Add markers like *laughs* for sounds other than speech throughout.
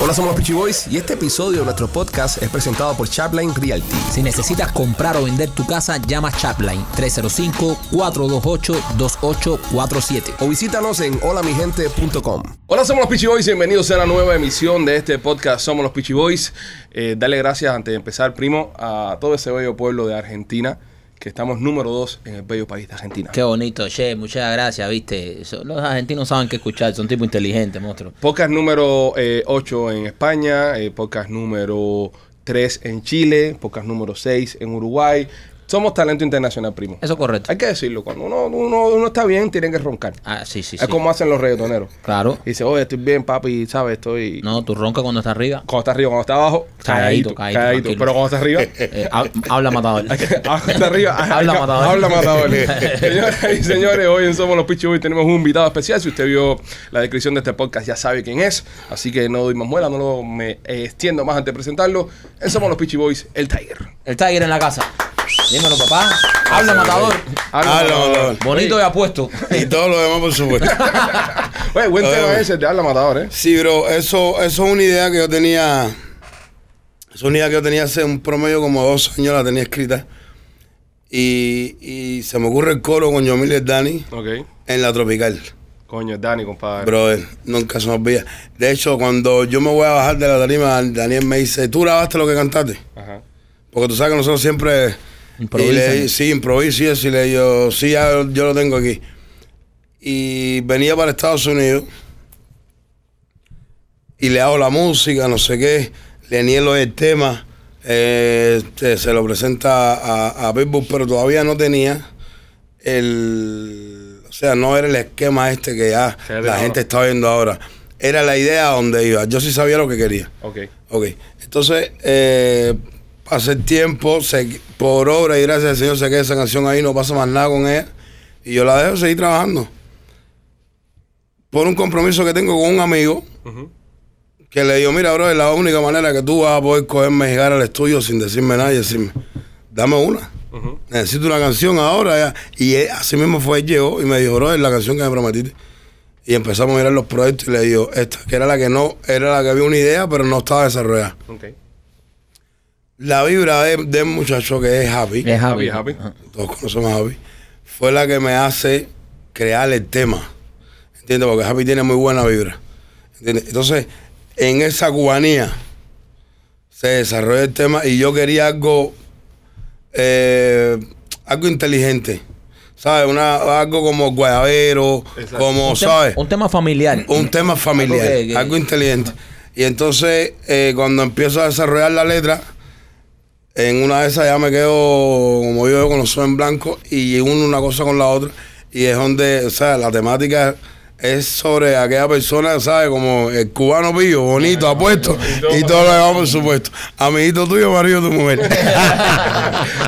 Hola, somos los Peachy Boys y este episodio de nuestro podcast es presentado por Chapline Realty. Si necesitas comprar o vender tu casa, llama Chapline 305-428-2847. O visítanos en holamigente.com. Hola, somos los Peachy Boys y bienvenidos a la nueva emisión de este podcast Somos los Peachy Boys. Eh, dale gracias antes de empezar, primo, a todo ese bello pueblo de Argentina, que estamos número dos en el bello país de Argentina. Qué bonito, che, muchas gracias, viste. Los argentinos saben qué escuchar, son tipos inteligentes, monstruo. Podcast número 8 en España, eh, podcast número 3 en Chile, podcast número 6 en Uruguay. Somos talento internacional, primo. Eso es correcto. Hay que decirlo, cuando uno, uno, uno está bien, tiene que roncar. Ah, sí, sí, es sí. como hacen los reggaetoneros. Claro. Dice, oye, estoy bien, papi, ¿sabes? Estoy... No, tú ronca cuando estás arriba. Cuando está arriba, cuando está abajo, Calladito, calladito, calladito. Pero cuando está arriba, Eh, ha- habla matador. Cuando está arriba, Habla matador. Habla matador. *laughs* Señoras y señores, hoy en Somos los Pichi Boys tenemos un invitado especial. Si usted vio la descripción de este podcast, ya sabe quién es. Así que no doy más muela, no lo, me extiendo más antes de presentarlo. En Somos los Pichi Boys, el Tiger. El Tiger en la casa. Dímelo, papá. Habla matador. Habla matador. Bonito y apuesto. Y todo lo demás, por supuesto. *laughs* Oye, buen tema ese de Habla Matador, ¿eh? Sí, bro, eso, eso es una idea que yo tenía. Es una idea que yo tenía hace un promedio como dos años, la tenía escrita. Y, y se me ocurre el coro con Yomil y Dani Ok. en la tropical. Coño, Dani, compadre. Brother, nunca se me olvida. De hecho, cuando yo me voy a bajar de la tarima, Daniel me dice, ¿tú grabaste lo que cantaste? Ajá. Porque tú sabes que nosotros siempre... Improvisan. Y le- sí, improviso y eso. Y le digo, sí, ya yo lo tengo aquí. Y venía para Estados Unidos y le hago la música, no sé qué, le nielo el tema, eh, este, se lo presenta a, a Pitbull, pero todavía no tenía el... O sea, no era el esquema este que ya la ahora. gente está viendo ahora. Era la idea donde iba. Yo sí sabía lo que quería. Ok. Ok, entonces, eh, el tiempo, se- por obra y gracias al Señor se queda esa canción ahí, no pasa más nada con ella. Y yo la dejo seguir trabajando. Por un compromiso que tengo con un amigo, que le digo, mira, bro, es la única manera que tú vas a poder cogerme y llegar al estudio sin decirme nada y decirme, dame una. Necesito una canción ahora ya. Y él, así mismo fue, él llegó y me dijo, bro, es la canción que me prometiste. Y empezamos a mirar los proyectos y le digo, esta, que era la que no, era la que había una idea, pero no estaba desarrollada. Ok. La vibra de- del muchacho que es Happy, Es Javi, Javi. Javi. todos conocemos a Javi, fue la que me hace crear el tema. ¿Entiendes? Porque Javi tiene muy buena vibra. ¿Entiendes? Entonces, en esa cubanía se desarrolló el tema y yo quería algo, eh, algo inteligente. ¿Sabes? Una, algo como guayabero, Exacto. como, Un ¿sabes? Un tema familiar. un tema familiar, Algo algo, que- inteligente. Y entonces, eh, cuando empiezo a desarrollar la letra, en una de esas ya me quedo, como yo, con los ojos en blanco y uno una cosa con la otra. Y es donde, o sea, la temática es sobre aquella persona, ¿sabes? Como el cubano pillo, bonito, apuesto, y todo lo demás, por supuesto. Amiguito tuyo, marido de tu mujer. *laughs*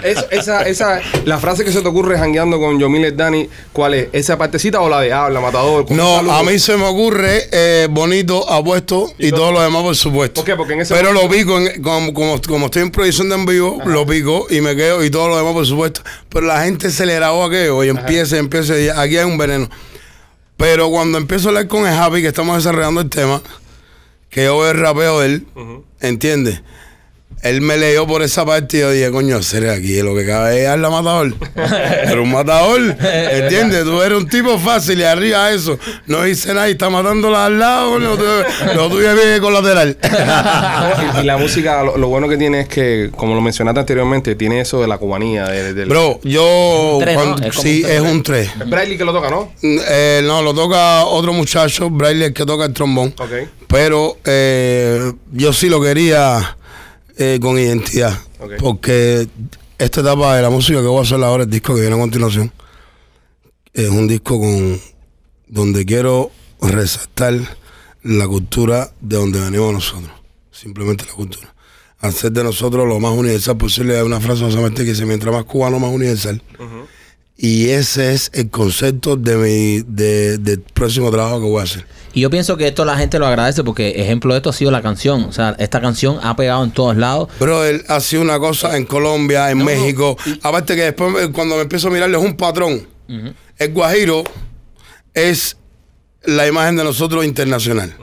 Es- esa, esa, la frase que se te ocurre jangueando con Yomil Dani, ¿cuál es? ¿Esa partecita o la de habla, matador? No, a mí se me ocurre eh, bonito, apuesto y, todo lo demás, por supuesto. ¿Por qué? Porque en ese Pero lo pico, en- como, como, como estoy en proyección de en vivo, lo pico y me quedo y todo lo demás, por supuesto. Pero la gente se le grabó aquello y empieza, empieza. y Aquí hay un veneno. Pero cuando empiezo a hablar con el Happy, que estamos desarrollando el tema, que yo veo el rapeo de él, Ujú. ¿entiendes? Él me leyó por esa parte y yo dije, coño, seré aquí, lo que cabe es la matador. *laughs* Pero un matador, ¿entiendes? *laughs* Tú eres un tipo fácil y arriba eso. No dice nada y está matándola al lado, lo tuyo, lo tuyo es bien colateral. *laughs* y, y la música, lo, lo bueno que tiene es que, como lo mencionaste anteriormente, tiene eso de la cubanía. De, Bro, yo. Un tres, ¿no? Es sí, un tres. es un 3. Es Bradley que lo toca, ¿no? no, lo toca otro muchacho, Braille, el que toca el trombón. Ok. Pero eh, yo sí lo quería eh, con identidad. Porque esta etapa de la música que voy a hacer ahora, el disco que viene a continuación, es un disco con donde quiero resaltar la cultura de donde venimos nosotros. Simplemente la cultura. Hacer de nosotros lo más universal posible. Hay una frase que dice, mientras más cubano, más universal. Y ese es el concepto de mi, de- del próximo trabajo que voy a hacer. Y yo pienso que esto la gente lo agradece porque ejemplo de esto ha sido la canción. O sea, esta canción ha pegado en todos lados. Pero él ha sido una cosa en Colombia, en México. Aparte que después eh, cuando me empiezo a mirarle es un patrón. El Guajiro es la imagen de nosotros internacional.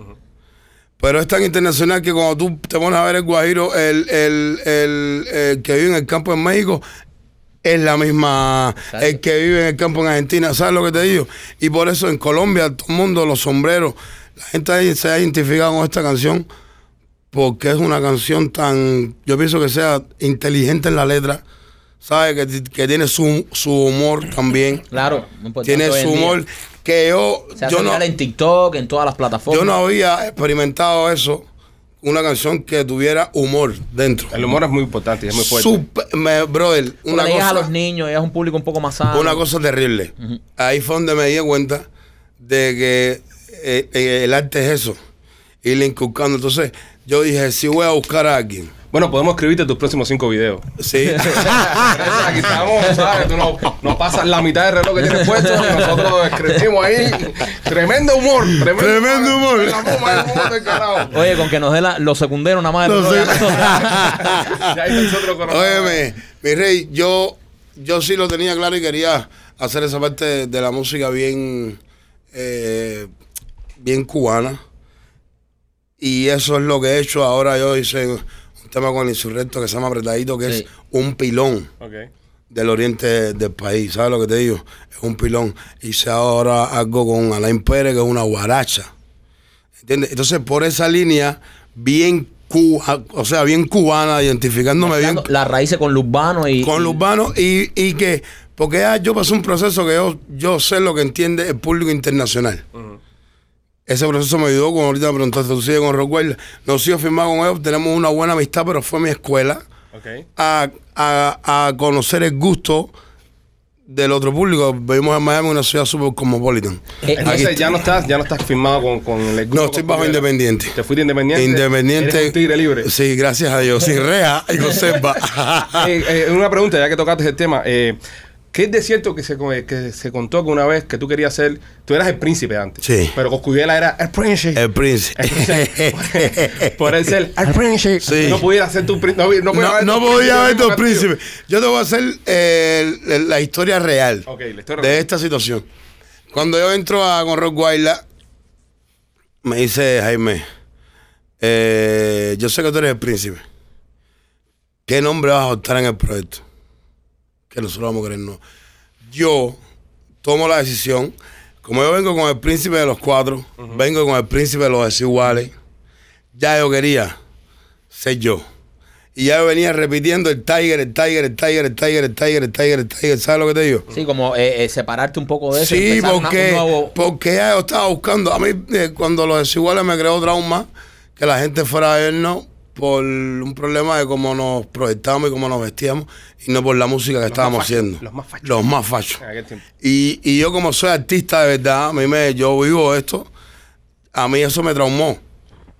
Pero es tan internacional que cuando tú te pones a ver el Guajiro, el, el, el, el que vive en el campo en México, es la misma, Exacto. el que vive en el campo en Argentina, ¿sabes lo que te digo? Y por eso en Colombia, todo el mundo, los sombreros, la gente ahí se ha identificado con esta canción porque es una canción tan, yo pienso que sea inteligente en la letra, ¿sabes? Que, que tiene su, su humor también, *laughs* Claro, importante tiene su día. humor, que yo, Se hace yo no, en TikTok, en todas las plataformas. yo no había experimentado eso, una canción que tuviera humor dentro. El humor es muy importante y es muy fuerte. Super- me- brother, Porque una le llegas a cosa, los niños, es un público un poco más sano. una cosa terrible. Ahí fue donde me di cuenta de que eh, eh, el arte es eso, irle inculcando. Entonces, yo dije, si voy a buscar a alguien, Bueno, podemos escribirte tus próximos cinco videos. sí, *laughs* Aquí estamos, ¿sabes? Tú nos, nos pasas la mitad del reloj que tienes puesto y nosotros escribimos ahí. Tremendo humor. Tremendo, Tremendo humor. La puma, el humor del carajo. Oye, con que nos dé la- los secundarios nada más. Los todo, ya sec- nosotros- *laughs* Ya ahí nosotros conocemos. óyeme, mi rey, yo, yo sí lo tenía claro y quería hacer esa parte de la música bien, eh, bien cubana. Y eso es lo que he hecho. Ahora yo hice un tema con el insurrecto que se llama Apretadito, que Sí. es un pilón. Del oriente del país, ¿sabes lo que te digo? Es un pilón. Hice ahora algo con Alain Pérez, que es una guaracha. ¿Entiendes? Entonces, por esa línea, bien cuba, o sea, bien cubana, identificándome bien Las raíces con lo urbano y. con y- los urbanos y, y que, porque ya yo pasé un proceso que yo, yo sé lo que entiende el público internacional. Ese proceso me ayudó, como ahorita me preguntaste, tú sigues con Rockwell. No sigo firmado con ellos, tenemos una buena amistad, pero fue mi escuela Ok. a, a- a conocer el gusto del otro público. Vivimos en Miami, una ciudad súper cosmopolitan. Eh, Entonces Aquí- ya no estás, ya no estás firmado con, con el grupo No, estoy bajo independiente. Te fuiste independiente. Independiente. Eres un tigre libre. Sí, gracias a Dios. Sin reja y conserva. Eh, eh, una pregunta, ya que tocaste el tema. Eh, ¿Qué es de cierto que se, que se contó que una vez que tú querías ser, tú eras el príncipe antes? Sí. Pero Coscuyela era el príncipe. el príncipe. Entonces, por él ser el príncipe, Sí. no pudiera ser tu príncipe. No, no, podía No, haber no tu podía haber príncipe. Yo te voy a hacer eh, la historia real Ok, la historia de esta situación. Cuando yo entro a con Rockweiler, me dice Jaime, eh, yo sé que tú eres el príncipe. ¿Qué nombre vas a adoptar en el proyecto? Que nosotros vamos a querer no. Yo tomo la decisión, como yo vengo con el príncipe de los cuatro, vengo con el príncipe de los desiguales, ya yo quería ser yo. Y ya yo venía repitiendo el Tiger, el Tiger, el Tiger, el Tiger, el Tiger, el Tiger, el Tiger. ¿Sabes lo que te digo? Sí, como eh, eh, separarte un poco de eso. Sí, una- porque, un nuevo- porque ya yo estaba buscando. A mí, eh, cuando los desiguales me creó trauma, que la gente fuera a vernos por un problema de cómo nos proyectábamos y cómo nos vestíamos, y no por la música que estábamos haciendo. los más fachos. Los más fachos. Y, y yo, como soy artista de verdad, a mí me, yo vivo esto, a mí eso me traumó.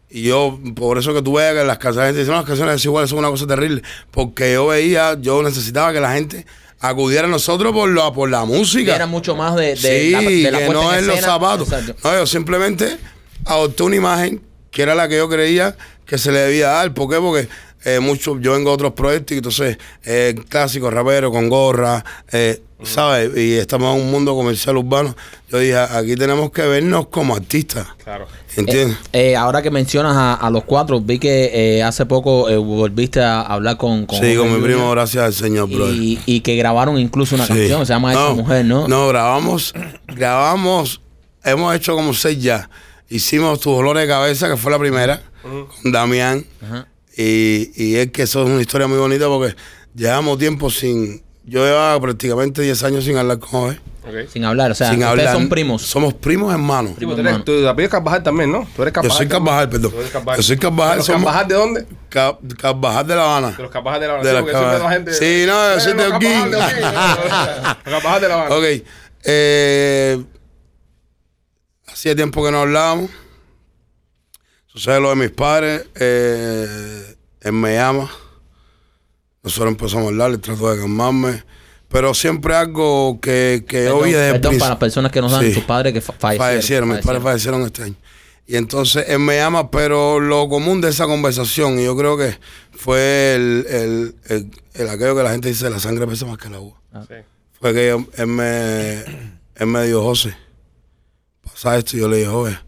Y yo, por eso que tú veas que las canciones, la gente dice, no, las canciones desiguales son una cosa terrible. Porque yo veía, yo necesitaba que la gente acudiera a nosotros por la, por la música. Era mucho más de, de sí, la, de la que no en es los zapatos. Exacto. No, yo simplemente adopté una imagen que era la que yo creía que se le debía dar. ¿Por qué? Porque eh, mucho, yo vengo de otros proyectos y entonces eh, clásico, rapero, con gorra, eh, ¿sabes? Y estamos en un mundo comercial urbano. Yo dije, aquí tenemos que vernos como artistas. Claro. ¿Entiendes? Eh, ahora que mencionas a, a los cuatro, vi que eh, hace poco eh, volviste a hablar con, con sí, con mi primo, gracias al Señor, brother. y, y que grabaron incluso una Sí. canción, se llama Esa Mujer, ¿no? No, grabamos, grabamos, hemos hecho como seis ya. Hicimos Tu Dolor de Cabeza, que fue la primera, con Damián. Ajá. Y, y es que eso es una historia muy bonita porque llevamos tiempo sin. Yo llevaba prácticamente 10 años sin hablar con Jorge. Ok. Sin hablar, o sea, sin ustedes hablar. son primos. Somos primos hermanos. Sí, tú eres- tu apellido Carvajal también, ¿no? Tú eres Yo Carvajal. soy también. Carvajal, perdón. Tú eres Carvajal. Yo soy Carvajal. ¿De los somos- Carvajal de dónde? Ca- Carvajal de La Habana. De los Carvajal de la De Habana. la Sí, porque siempre Carvajal. la gente- Sí, no, yo Eh, soy de de Holguín. Los Carvajal de la Habana. *laughs* Ok. Eh, hacía tiempo que no hablábamos. Sucede lo de mis padres. Eh, él me llama. Nosotros empezamos a hablar, le trato de calmarme. Pero siempre algo que, que Perdón, vi desde el perdón para las personas que nos dan, Sí. tus padres que fa- fallecieron. Fallecieron, mis padres fallecieron este año. Y entonces él me llama, pero lo común de esa conversación, y yo creo que fue el, el, el- el aquello que la gente dice, la sangre pesa más que la agua. Sí. Fue que yo- él, me, él me dijo, José, pasa esto, yo le dije, José,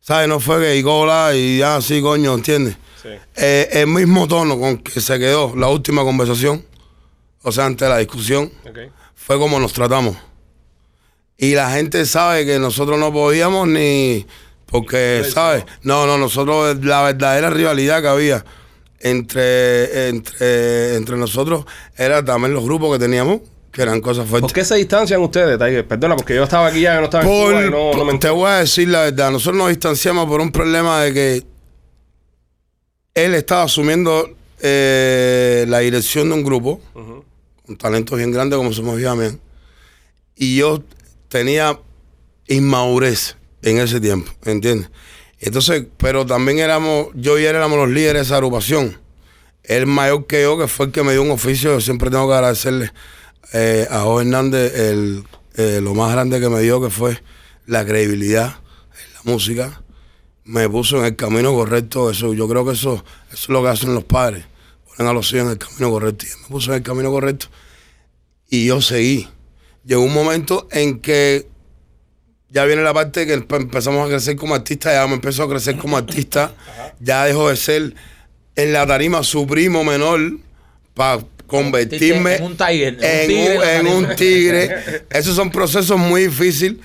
¿Sabes? No fue que y cola y ya así, coño, ¿entiendes? Sí. Eh, el mismo tono con que se quedó la última conversación, o sea, ante la discusión, fue como nos tratamos. Y la gente sabe que nosotros no podíamos ni. Porque, ¿sabes? No, no, nosotros, la verdadera rivalidad que había entre, entre, entre nosotros era también los grupos que teníamos, que eran cosas ¿Por fuertes. qué se distancian ustedes, Tiger? Perdona, porque yo estaba aquí ya, yo no estaba en Por- Cuba y no, no me te voy a decir la verdad, nosotros nos distanciamos por un problema de que él estaba asumiendo eh, la dirección de un grupo con talentos bien grandes como somos también. Y yo tenía inmadurez en ese tiempo, ¿entiendes? Entonces, pero también éramos, yo y él éramos los líderes de esa agrupación. Él mayor que yo, que fue el que me dio un oficio, yo siempre tengo que agradecerle eh, a Joe Hernández el, eh, lo más grande que me dio, que fue la credibilidad en la música. Me puso en el camino correcto, eso, yo creo que eso, eso es lo que hacen los padres, ponen a los hijos en el camino correcto. Y me puso en el camino correcto y yo seguí. Llegó un momento en que ya viene la parte que empe- empezamos a crecer como artista, ya me empezó a crecer como artista, ya dejó de ser en la tarima su primo menor para convertirme En un tiger, en un tigre en un tigre. Esos son procesos muy difíciles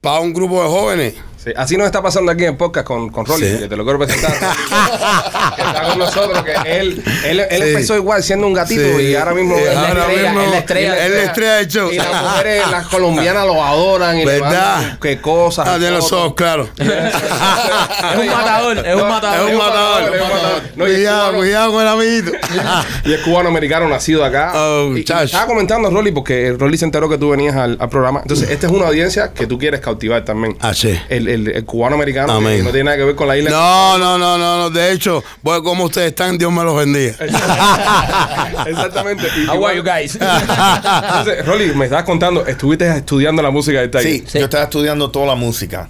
para un grupo de jóvenes. Sí, así nos está pasando aquí en podcast con, con Rolly, Sí. que te lo quiero presentar. *laughs* que está con nosotros, que él, él, él Sí. empezó igual siendo un gatito Sí. y ahora mismo es la ahora estrella, mismo es la estrella, es la estrella del show. Y las mujeres, las colombianas lo adoran y le ¿Verdad? mandan qué cosas. Ah, de los ojos, claro. *laughs* Es un matador, es un matador. Es un matador. es un matador. No, y es cuidado, cubano. cuidado con el amiguito. *laughs* Y es cubano-americano nacido acá. Oh, y, y chacho. estaba comentando, Rolly, porque Rolly se enteró que tú venías al, al programa. Entonces, esta es una audiencia que tú quieres cautivar también. Ah, sí. El, el, el cubano-americano que Amén. no tiene nada que ver con la isla. No, no, no, no, no. De hecho, bueno, como ustedes están, Dios me los bendiga. *laughs* Exactamente. Y How igual- are you guys? *laughs* Entonces, Rolly, me estabas contando, estuviste estudiando la música de Tiger. Sí, Sí. yo estaba estudiando toda la música.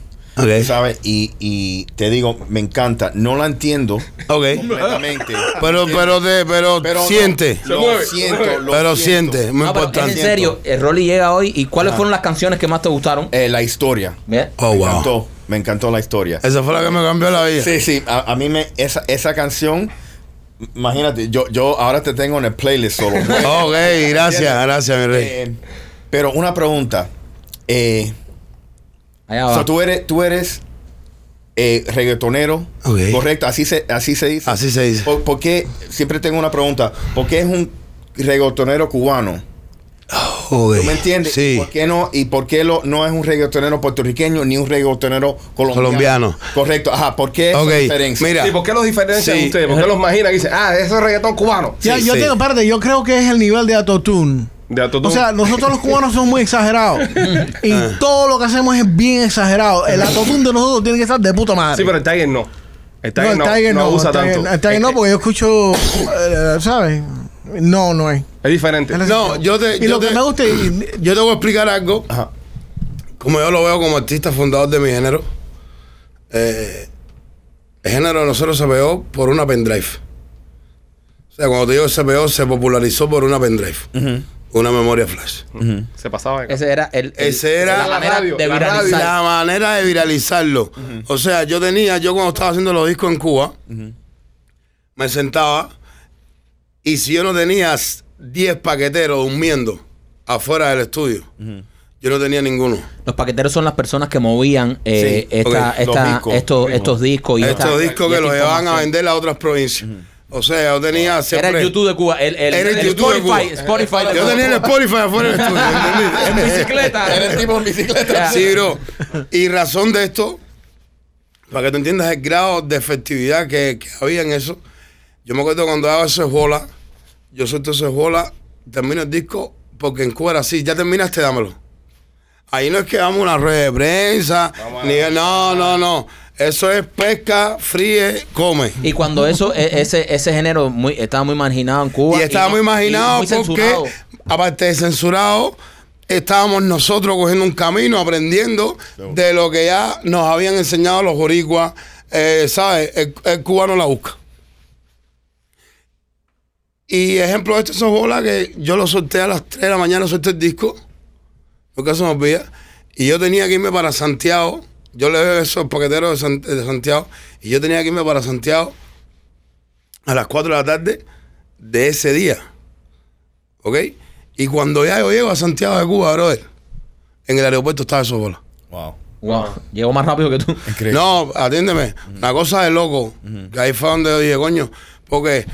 ¿Sabes? Y, y te digo, me encanta. No la entiendo Ok. completamente. *laughs* Pero, pero, te, pero, Pero no, siente. Se Lo siento, lo Pero siento. siente. Muy No, es en importante. serio, el Rolly llega hoy y ¿cuáles fueron las canciones que más te gustaron? Eh, la historia. Bien. Oh, me wow. encantó. Me encantó la historia. Esa fue la que me cambió la vida. Sí, sí. A, a mí me... Esa, esa canción... Imagínate, yo, yo ahora te tengo en el playlist solo. *laughs* Ok, gracias, gracias, mi rey. Eh, pero una pregunta. Eh, Allá o sea, tú eres, tú eres eh, reggaetonero, correcto, así se, así se dice. Así se dice. ¿Por, por qué? Siempre tengo una pregunta. ¿Por qué es un reggaetonero cubano? Ok. ¿Tú me entiendes? Sí. ¿Por qué no? ¿Y por qué lo, no es un reggaetonero puertorriqueño ni un reggaetonero colombiano? Colombiano. Correcto. Ajá. ¿Por qué esa Ok, diferencia? mira. Sí, ¿por qué los diferencian Sí. ustedes? ¿Por qué los imaginan y dicen, ah, eso es reggaetón cubano? Sí, Ya, yo sí. tengo, espérate, yo creo que es el nivel de autotune. O sea, nosotros los cubanos somos muy exagerados. y Ah. todo lo que hacemos es bien exagerado. El autotune de nosotros tiene que estar de puta madre. sí, pero el Tiger no. El Tiger no, el Tiger no no, usa el Tiger- tanto. El Tiger no, Eh, porque yo escucho, eh, ¿sabes? No, no es. Es diferente. Es- No, yo te. Y yo lo te- que me gusta, y- Yo te voy a explicar algo. Ajá. Como yo lo veo como artista fundador de mi género. eh, el género de nosotros se pegó por una pendrive. O sea, cuando te digo se pegó, se popularizó por una pendrive. Una memoria flash. Se pasaba Ese era el, el- Ese era la la manera radio, de la viralizar. La manera de viralizarlo. O sea, yo tenía, yo cuando estaba haciendo los discos en Cuba, me sentaba y si yo no tenía 10 paqueteros durmiendo afuera del estudio, yo no tenía ninguno. Los paqueteros son las personas que movían eh, Sí, esta, ok, los esta- discos, estos, discos. y Estos esta- discos que esta los llevaban a vender a otras provincias. O sea, yo tenía siempre... Era el YouTube de Cuba. El, el, Era el el YouTube de Spotify, Cuba. Spotify de Yo tenía el Spotify afuera del estudio, *laughs* ¿entendí? en bicicleta. Era el tipo en bicicleta. Sí, bro. Y razón de esto, para que tú entiendas el grado de efectividad que, que había en eso, yo me acuerdo cuando daba ese bola, yo suelto ese bola, termino el disco, porque en Cuba era así, ya terminaste, dámelo. Ahí no es que damos una rueda de prensa, ni, no, no, no. Eso es pesca, fríe, come. Y cuando eso, e- ese, ese género muy, estaba muy marginado en Cuba. Y estaba muy y muy porque, aparte de censurado, estábamos nosotros cogiendo un camino, aprendiendo de lo que ya nos habían enseñado los boricuas. Eh, ¿Sabes? El, el cubano la busca. Y ejemplo de esto son bolas que yo lo solté a las 3 de la mañana, solté el disco, porque eso me olvida. Y yo tenía que irme para Santiago yo le veo esos paqueteros de, San- de Santiago y yo tenía que irme para Santiago a las 4 de la tarde de ese día. ¿Ok? Y cuando ya yo llego a Santiago de Cuba, brother, en el aeropuerto estaba eso bola. Wow. Wow. Llegó más rápido que tú. Increíble. No, atiéndeme. Una cosa de loco. Que ahí fue donde yo dije, coño, porque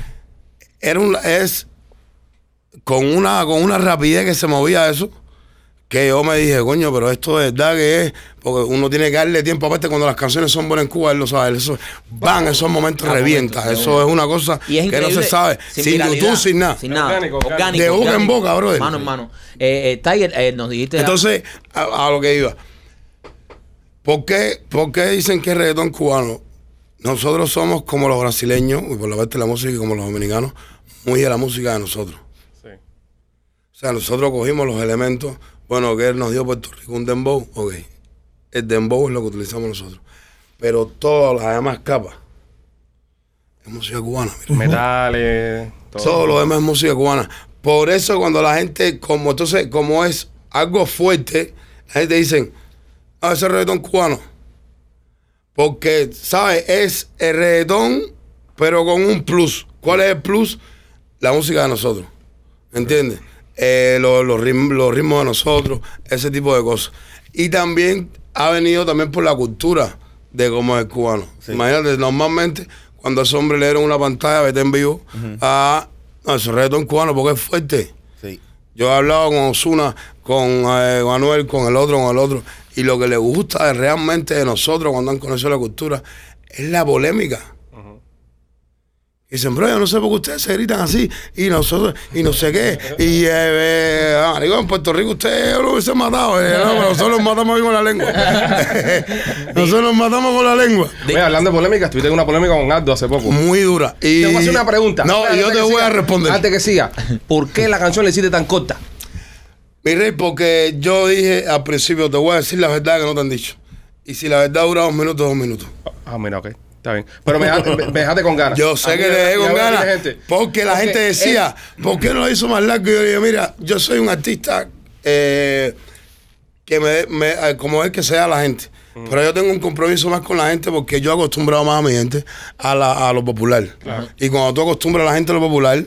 era un, es con una, con una rapidez que se movía eso, que yo me dije, coño, pero esto es verdad que es, porque uno tiene que darle tiempo, aparte cuando las canciones son buenas en Cuba, él lo sabe, eso, van, esos momentos Ah, revienta, momentos, eso de es una cosa es que no se sabe, sin, YouTube, sin nada. Sin nada. Orgánico, orgánico. De boca en boca, brother. Mano en mano. Eh, eh, Tiger, eh, nos dijiste. Entonces, a, a lo que iba. ¿Por qué, por qué dicen que es reggaetón cubano? Nosotros somos como los brasileños, y por la parte de la música, y como los dominicanos, muy de la música de nosotros. Sí. O sea, nosotros cogimos los elementos, bueno, que él nos dio Puerto Rico un dembow, ok. El dembow es lo que utilizamos nosotros. Pero todas las demás capas es música cubana, mira. Metales. Todo. Todo lo demás es música cubana. Por eso cuando la gente, como entonces, como es algo fuerte, la gente dice, ah, ese es reggaetón cubano. Porque, ¿sabes? Es el reggaetón, pero con un plus. ¿Cuál es el plus? La música de nosotros. ¿Entiendes? Eh, los, los ritmos, los ritmos de nosotros, ese tipo de cosas. Y también ha venido también por la cultura de cómo es el cubano. Imagínate, normalmente cuando a ese hombre le dieron una pantalla, vete en vivo, a no, ese reggaetón cubano porque es fuerte. Sí. Yo he hablado con Osuna, con eh, Manuel, con el otro, con el otro. Y lo que le gusta realmente de nosotros cuando han conocido la cultura es la polémica. Y dicen, bro, yo no sé por qué ustedes se gritan así. Y nosotros, y no sé qué. Y, eh, eh, ah, digo, en Puerto Rico ustedes lo hubiesen matado. eh, no, pero nosotros nos matamos con la lengua. *laughs* nosotros nos matamos con la lengua. Oye, hablando de polémica, estuviste en una polémica con Aldo hace poco. Muy dura. Y, Te voy a hacer una pregunta. No, Espera, y yo te voy a responder. Antes que siga, ¿por qué la canción le hiciste tan corta? Mi rey, porque yo dije al principio, te voy a decir la verdad que no te han dicho. Y si la verdad dura dos minutos, dos minutos. Ah, mira, ok. Está bien. Pero me dejaste, me- me dejaste con ganas. Yo sé que le dejé con ganas. Porque la Porque gente decía, ¿por qué no lo hizo más largo? Y yo le dije, mira, yo soy un artista eh, que me, me- eh, como es que sea la gente. Pero yo tengo un compromiso más con la gente porque yo he acostumbrado más a mi gente a, la- a lo popular. Y cuando tú acostumbras a la gente a lo popular,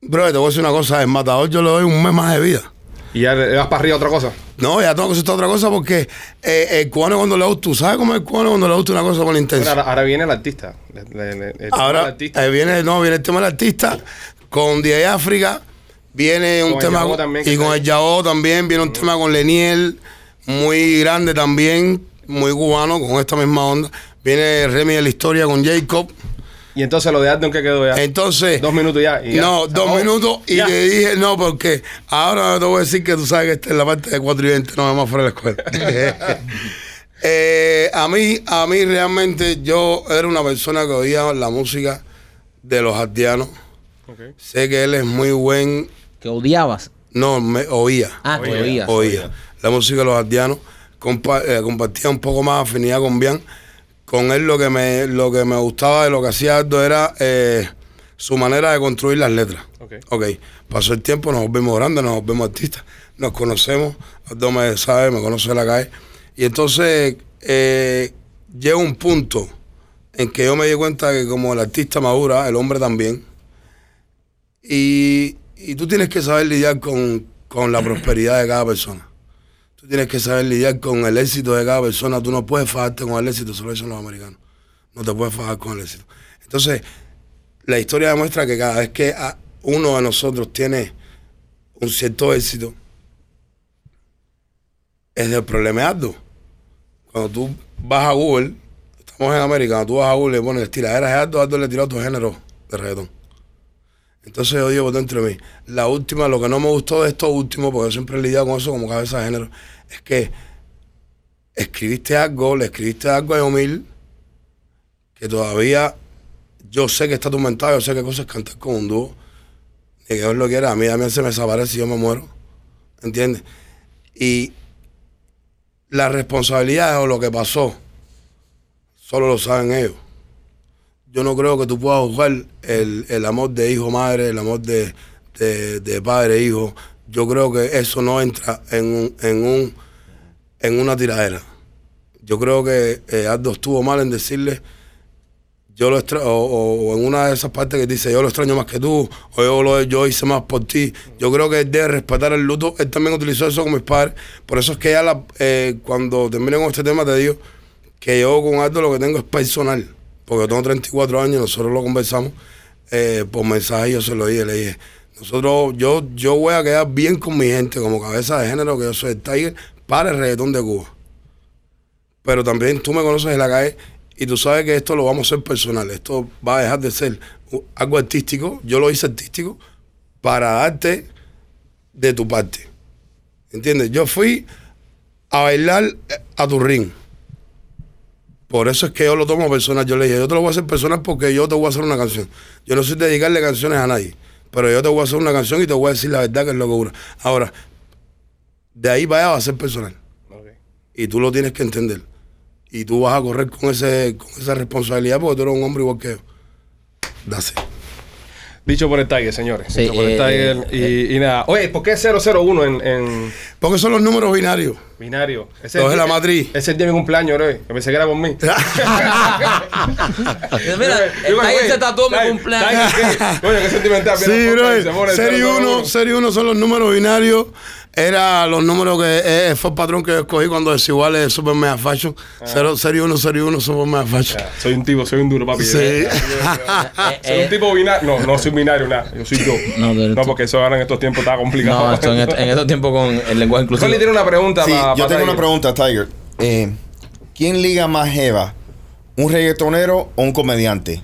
bro, te voy a decir una cosa, el matador yo le doy un mes más de vida. Y ya le vas para arriba otra cosa. No, ya tengo que hacer otra cosa porque eh, el cubano cuando le gusta, ¿tú sabes cómo es el cubano cuando le gusta una cosa con Bueno, intensa? ahora, ahora viene el artista. El Ahora artista. eh, viene, no, viene el tema del artista, con DJ África, viene un Con tema también, y con el Yao también, viene un tema con Leniel, muy grande también, muy cubano, con esta misma onda. Viene Remy de la historia con Jacob. Y entonces lo de Aldo en qué quedó ya. Entonces. Dos minutos ya, y ya. No, dos minutos. Y Ya. le dije, no, porque ahora te voy a decir que tú sabes que esta es la parte de 4 y 20, no vamos fuera de la escuela. *laughs* Eh, a mí, a mí realmente yo era una persona que oía la música de los haitianos. Ok. Sé que él es muy buen. Que odiabas. No, me oía. Ah, que Oía. oías. Oía. La música de los. Compa- eh, compartía un poco más afinidad con Bian. Con él lo que me, lo que me gustaba de lo que hacía Aldo era eh, su manera de construir las letras. Ok. Ok, pasó el tiempo, nos volvimos grandes, nos volvimos artistas, nos conocemos, Aldo me sabe, me conoce de la calle. Y entonces eh, llega un punto en que yo me di cuenta que como el artista madura, el hombre también, y, y tú tienes que saber lidiar con, con la prosperidad de cada persona. Tú tienes que saber lidiar con el éxito de cada persona. Tú no puedes fajarte con el éxito, solo dicen los americanos. No te puedes fajar con el éxito. Entonces, la historia demuestra que cada vez que a- uno de nosotros tiene un cierto éxito, es del problema de Aldo. Cuando tú vas a Google, estamos en América, cuando tú vas a Google y pones tiraderas de Aldo, Aldo le tiró otro género de reggaetón. Entonces yo digo por dentro de mí, la última, lo que no me gustó de esto último, porque yo siempre he lidiado con eso como cabeza de género, es que escribiste algo, le escribiste algo a Yomil, que todavía yo sé que está documentado, yo sé qué cosas cantar con un dúo, y que Dios lo quiera, a mí también se me desaparece y yo me muero, ¿entiendes? Y la responsabilidad o lo que pasó, solo lo saben ellos yo no creo que tú puedas juzgar el, el amor de hijo-madre, el amor de, de, padre-hijo. Yo creo que eso no entra en un, en un en una tiradera. yo creo que eh, Aldo estuvo mal en decirle, yo lo extra o, o en una de esas partes que dice, yo lo extraño más que tú, o yo, lo, yo hice más por ti. Yo creo que él debe respetar el luto. Él también utilizó eso con mis padres. Por eso es que ya la- eh, cuando termine con este tema te digo que yo con Aldo lo que tengo es personal. Porque yo tengo 34 años, nosotros lo conversamos eh, por mensaje, yo se lo dije, le dije, nosotros, yo, yo voy a quedar bien con mi gente como cabeza de género, que yo soy el Tiger, para el reggaetón de Cuba. Pero también tú me conoces en la calle y tú sabes que esto lo vamos a hacer personal. Esto va a dejar de ser algo artístico. Yo lo hice artístico para darte de tu parte. ¿Entiendes? Yo fui a bailar eh, a tu ring. Por eso es que yo lo tomo personal. Yo le dije, yo te lo voy a hacer personal porque yo te voy a hacer una canción. Yo no soy de dedicarle canciones a nadie. Pero yo te voy a hacer una canción y te voy a decir la verdad que es lo que dura. Ahora, de ahí para allá va a ser personal y tú lo tienes que entender. Y tú vas a correr con ese con esa responsabilidad porque tú eres un hombre igual que yo. Dase. Dicho por el Tiger, señores. Sí, Dicho por el eh, Tiger. y, y nada. Oye, ¿por qué 001 en, en Porque son los números binarios. binario? Ese de la matriz. Ese es el día de mi cumpleaños, bro. Que pensé que era por mí. *laughs* Mira, el Tiger se tatuó mi cumpleaños. Tiger, ¿qué? Coño, qué sentimental. Sí, bro. foto y se pone el Serie 1, 001. serie 1 son los números binarios. Era los números que eh, fue el patrón que yo escogí cuando desiguales de Super Mega Fashion. Cero- Serie 1, serie 1, Super Mega Fashion. Ya, Soy un tipo, soy un duro, papi. Sí. Eh, *laughs* Eh, Soy eh, un tipo binario. No, no soy binario, nada. Yo soy yo. No, No, porque eso ahora en estos tiempos está complicado. No, esto en, est- en estos tiempos con el lenguaje inclusivo. Rolly tiene una pregunta Sí, para yo tengo una pregunta, Tiger. Eh, ¿Quién liga más jeva? ¿Un reggaetonero o un comediante?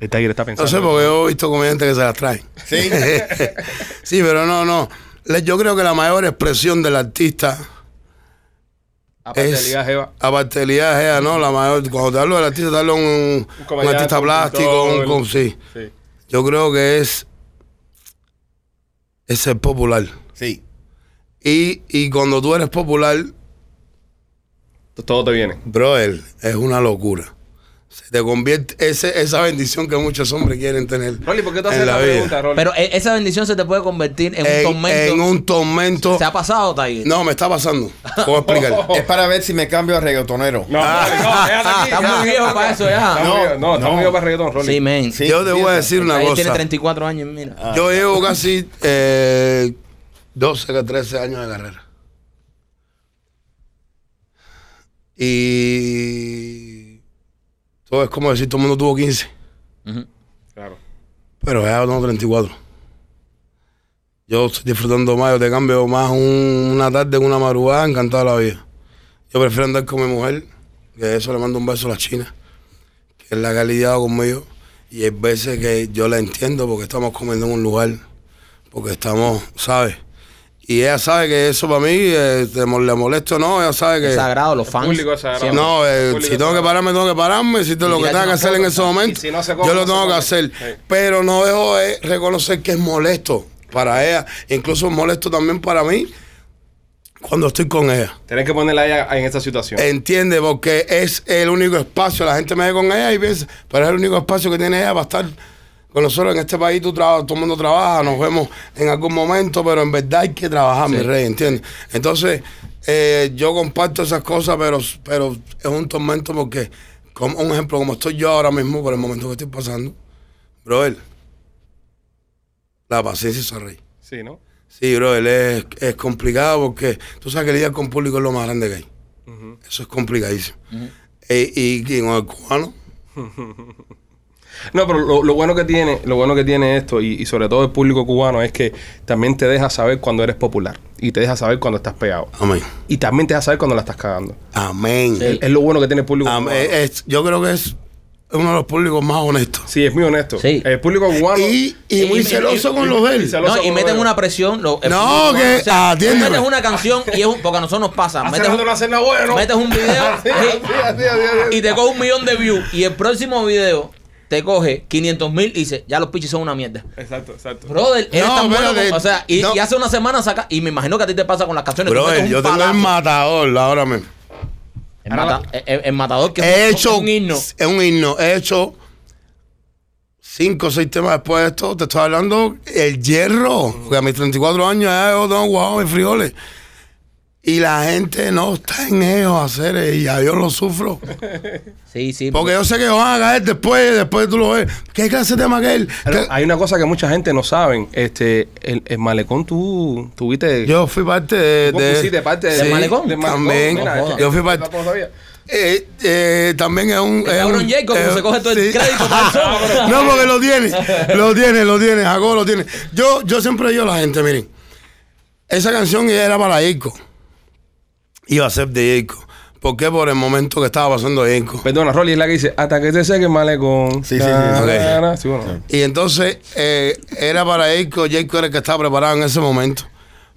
El Tiger está No pensando. sé, porque yo he visto comediantes que se las traen. Sí. *laughs* Sí, pero no, no. Yo creo que la mayor expresión del artista Aparte de es Jeva. aparte de Gea, ¿no? La mayor, cuando te hablo del artista, te hablo de un, artista plástico, un, con- sí. Sí. Yo creo que es, es ser popular. Sí. Y, y cuando tú eres popular, Todo te viene. brother, es una locura. Se te convierte ese, esa bendición que muchos hombres quieren tener. Rolly, ¿por qué tú en haces la pregunta, Rolly? Pero eh, esa bendición se te puede convertir en un En, tormento. en un tormento. ¿Se ha pasado, Tiger? No, me está pasando. Te voy a explicar. Es para ver si me cambio a reggaetonero. No, Rolly, no, aquí. Está muy viejo para eso ya. No. No, muy viejo para reggaetón, Rolly. Sí, men. Sí, Yo te voy a decir una Tiger tiene cosa. 34 años, mira. Yo llevo casi eh, 12 o 13 años de carrera. Y todo es como decir, todo el mundo tuvo 15, Claro. pero ya tengo 34. Yo estoy disfrutando más, yo te cambio más un- una tarde en una madrugada, encantado de la vida. Yo prefiero andar con mi mujer, que eso le mando un beso a la china, que es la que ha lidiado conmigo. Y hay veces que yo la entiendo porque estamos comiendo en un lugar, porque estamos, ¿sabes? Y ella sabe que eso para mí, eh, te le molesto o no, ella sabe que... Es sagrado, los fans. público es sagrado. No, eh, Público si tengo que pararme, tengo que pararme. Si te, lo que tenga que hacer en ese momento, Y si no se come, yo lo tengo que hacer. Sí. Pero no dejo de reconocer que es molesto para ella. Incluso es molesto también para mí cuando estoy con ella. Tienes que ponerla a ella en esta situación. Entiende, porque es el único espacio. La gente me ve con ella y piensa, pero es el único espacio que tiene ella para estar con nosotros en este país. Tú traba- todo el mundo trabaja, nos vemos en algún momento, pero en verdad hay que trabajar, mi rey, ¿entiendes? Entonces, eh, yo comparto esas cosas, pero, pero es un tormento porque, como un ejemplo, como estoy yo ahora mismo por el momento que estoy pasando, brother, la paciencia es el rey. Sí, ¿no? Sí, bro, él es, es complicado porque tú sabes que lidiar con público es lo más grande que hay. Eso es complicadísimo. Eh, y, y con el cubano, *laughs* No, pero lo, lo bueno que tiene, lo bueno que tiene esto, y, y sobre todo el público cubano, es que también te deja saber cuando eres popular. Y te deja saber cuando estás pegado. amén. Y también te deja saber cuando la estás cagando. Amén. Es, es lo bueno que tiene el público Amén. cubano. Es- yo creo que es uno de los públicos más honestos. Sí, es muy honesto. Sí. El público cubano. Y, y muy y- celoso y- con y- los de y él. No, y meten una presión. lo- No, que- o sea, atiéndeme. metes una canción y es un, porque a nosotros nos pasa. Hace Metes un, no bueno. metes un video *laughs* Así, así, así, así, así. y te coge un millón de views. Y el próximo video te coge 500 mil y dice, ya los pichis son una mierda. Exacto, exacto. Brother, eres No, tan bueno como- O sea, y, no. y hace una semana saca. Y me imagino que a ti te pasa con las canciones. tú Bro, metes un yo tengo el matador ahora mismo. El, mata- el- el matador que He es un- hecho. un himno. Es un himno. He hecho cinco o seis temas después de esto. Te estoy hablando el hierro. Porque a mis 34 años ya yo tengo guau mis frijoles. Y la gente no está en ellos hacer y ya yo lo sufro. *laughs* Sí, sí. Porque yo sé que van a caer después, después tú lo ves. ¿Qué clase de tema aquel? Pero ¿Qué- hay una cosa que mucha gente no saben. Este, el, el malecón, tú tuviste. Yo fui parte de... vos de- parte ¿Del malecón? También. Mira, No este, Yo fui este parte-. Eh, eh, también es un... El es un- Jacob, eh, como se coge todo el sí. crédito. *laughs* No, porque lo tiene, lo tiene, lo tiene, Jacob lo tiene. Yo, yo siempre digo a la gente, miren, esa canción era para Jacob. Iba a ser de Jacob. ¿Por qué? Por el momento que estaba pasando Jacob. Perdona, Rolly es la que dice, hasta que te seque el malecón. Sí, sí, sí, bueno. Y entonces eh, era para Jacob, Jacob era el que estaba preparado en ese momento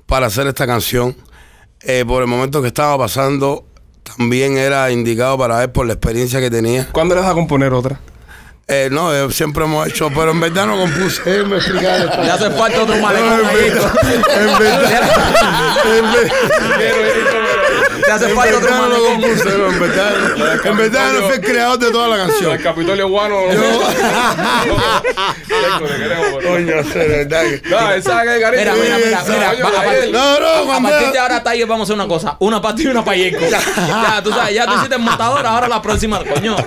para hacer esta canción. Eh, por el momento que estaba pasando, también era indicado para él por la experiencia que tenía. ¿Cuándo le vas a componer otra? Eh, no, eh, siempre hemos hecho, pero en verdad no compuse. *laughs* Le hace falta otro No, malecón en ahí. verdad, en verdad, *laughs* en verdad. Le hace En falta otro verdad no lo en verdad, en verdad no fui el creador de toda la canción. El Capitolio Guano. Bro. Coño, de verdad No, sabe que cariño. Mira, mira, mira, mira, va- a No, no, A partir de ahora, Taller, vamos a hacer una cosa. Una para ti y una para Jacob. Ya, tú sabes, ya tú hiciste el matador, ahora la próxima, coño.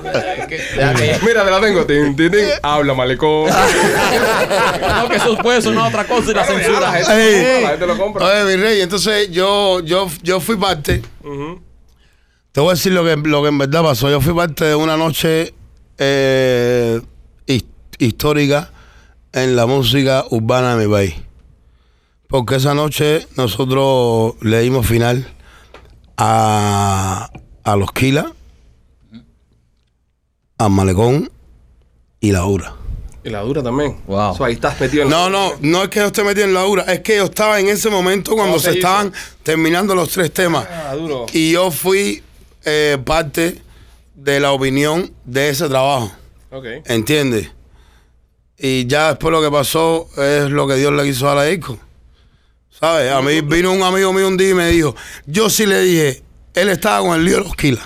Mira, te la tengo. Tin, tin, tin. Habla, malecón. No, que eso puede sonar otra cosa y la censura. la gente lo compra. Oye, mi rey, entonces yo, yo, yo fui parte. Te voy a decir lo que, lo que en verdad pasó. Yo fui parte de una noche eh, his- histórica en la música urbana de mi país. Porque esa noche nosotros le dimos final a, a los Kila, a Malecón y la Ura. Y la dura también. Wow. So, ahí estás metido en No, no, no es que yo esté metido en la Ura, es que yo estaba en ese momento cuando ¿Cómo se estaban terminando los tres temas. Ah, duro. Y yo fui eh, parte de la opinión de ese trabajo, Ok. ¿entiendes? Y ya después lo que pasó es lo que Dios le quiso a la disco. ¿Sabes? A mí vino un amigo mío un día y me dijo, yo sí le dije, él estaba con el lío de los kilas.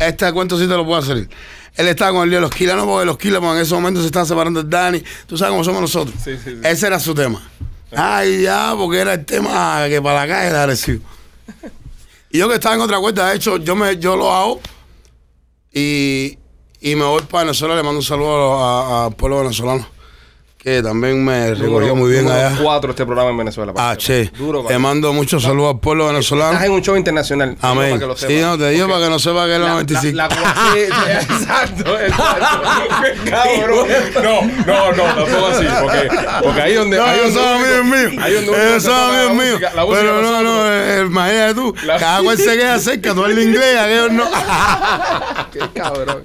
Este cuento sí te lo puedo hacer. Él estaba con el lío de los kilas, no porque los porque en ese momento se estaban separando el Dani. Tú sabes cómo somos nosotros. Sí, sí, sí. Ese era su tema. Ay, ya, porque era el tema que para la calle era agresivo. Y yo que estaba en otra cuenta, de hecho, yo me yo lo hago y, y me voy para Venezuela, le mando un saludo al pueblo venezolano, que también me recogió muy bien allá. cuatro este programa en Venezuela. para Ah, che. Duro, para mando muchos saludos al pueblo venezolano. Estás en un show internacional. Para Amén. que lo Sí, no, te digo para que no sepa que es la La- 95. La, la, *laughs* sí, exacto, exacto. *laughs* Cabrón. No, no, no, tampoco así. Porque, porque ahí donde. No, ahí donde son único- amigos míos. Ahí donde amigos míos. música- la música Pero no, no, eh, imagínate tú. Cada cual se queda cerca, tú el inglés, aquellos no. *laughs* Qué cabrón.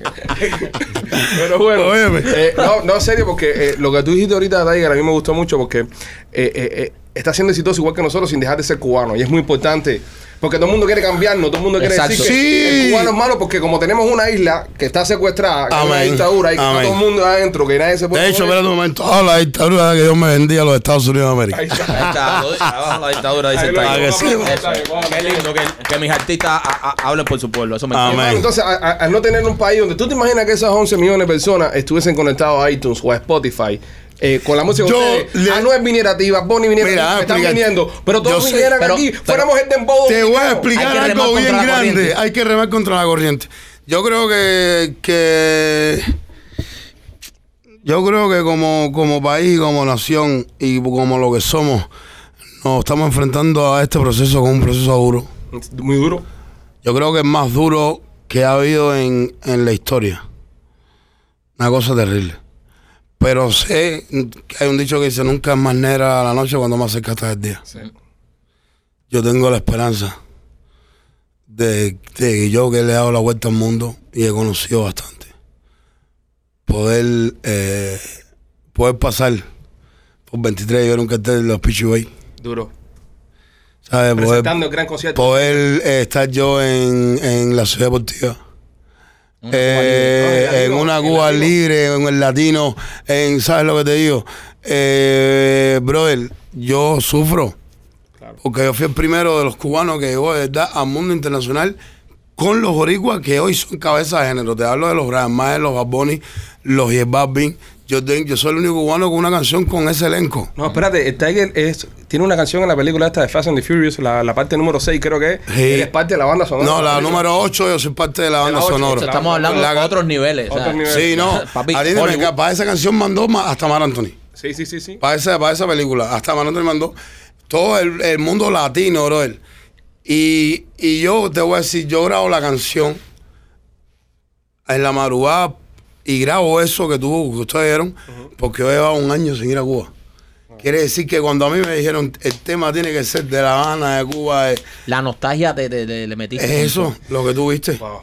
Pero bueno. Óyeme. eh, no, no, en serio, porque eh, lo que tú dijiste ahorita, Tiger, a mí me gustó mucho porque eh, eh, eh, está siendo exitoso igual que nosotros sin dejar de ser cubano. Y es muy importante. Porque todo el mundo quiere cambiarnos, todo el mundo quiere Exacto. decir que Sí. el cubano es malo porque como tenemos una isla que está secuestrada, que es una Amén. dictadura y que está Amén. todo el mundo adentro, que nadie se puede De hecho, espérate un momento. Ah, la dictadura que Dios me vendía a los Estados Unidos de América. Ahí está. Ahí abajo la dictadura, dice Ahí el lo Tiger. digo, que. Qué lindo mis artistas a- a- hablen por su pueblo. Eso me Amén. encanta. Entonces, a- a- al no tener un país donde tú te imaginas que esas 11 millones de personas estuviesen conectados a iTunes o a Spotify eh, con la música Yo ustedes, le- Anuel viniera a ti, Bunny viniera Mira, a ti, me están viniendo, pero todos Yo vinieran pero- aquí, pero- fuéramos el dembow Te voy a explicar Hay que remar algo bien contra la grande. corriente. Hay que remar contra la corriente. Yo creo que, que yo creo que como, como país, como nación y como lo que somos, nos estamos enfrentando a este proceso con un proceso duro. Muy duro. Yo creo que es más duro que ha habido en, en la historia. Una cosa terrible. Pero sé que hay un dicho que dice, nunca es más negra la noche cuando más cerca está el día. Yo tengo la esperanza de, que yo que le he dado la vuelta al mundo y he conocido bastante, poder, eh, poder pasar por 23 y ver un cartel de los Pichi Boys, Duro. ¿sabes? Poder, Presentando el gran concierto. poder eh, estar yo en, en la ciudad deportiva. Eh, en una Cuba latino. libre, en el latino, en, ¿sabes lo que te digo? Eh, brother, yo sufro. Claro. Porque yo fui el primero de los cubanos que llegó de verdad al mundo internacional con los boricuas que hoy son cabeza de género. Te hablo de los Brian Mayer, los Bad Bunny, los J Balvin. Yo, te- yo soy el único cubano con una canción con ese elenco. No, espérate, el Tiger es, tiene una canción en la película esta de Fast and the Furious, la, la parte número 6 creo que es. Sí. Él es parte de la banda sonora. No, la número 8, yo soy parte de la banda sonora. Estamos hablando La- de otros niveles. o sea, Otros niveles. Sí, no. *laughs* Papi, para esa canción mandó ma- hasta Mar Anthony. Sí, sí, sí, sí. Para esa, para esa película. Hasta Mar Anthony mandó todo el, el mundo latino, brother. Y, y yo te voy a decir, yo grabo la canción en la madrugada y grabo eso que, tú, que ustedes vieron, porque yo llevaba un año sin ir a Cuba. Quiere decir que cuando a mí me dijeron el tema tiene que ser de La Habana, de Cuba, es, La nostalgia te, te- te- le es metiste. eso lo que tú viste. Wow.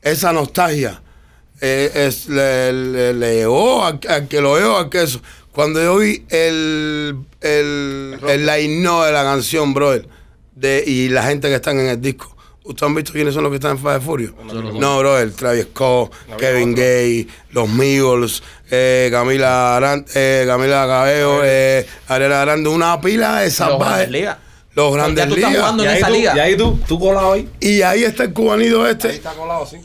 esa nostalgia eh, es, le, le- le llegó al, al que lo veo al que eso. Cuando yo vi el, el, el line no de la canción, brother, de, y la gente que están en el disco. ¿Ustedes han visto quiénes son los que están en Fast and Furious? No, brother, Travis Scott, Kevin Gay, los Migos, eh, Camila Aran, eh, Camila Cabello, eh, Ariana Grande, una pila de Los salvajes. Grandes Ligas. Los Ya grandes tú estás ligas. jugando Y en ahí, esa tú, liga. y ahí tú, tú colado ahí. Y ahí está el cubanito Ahí este. está colado, sí.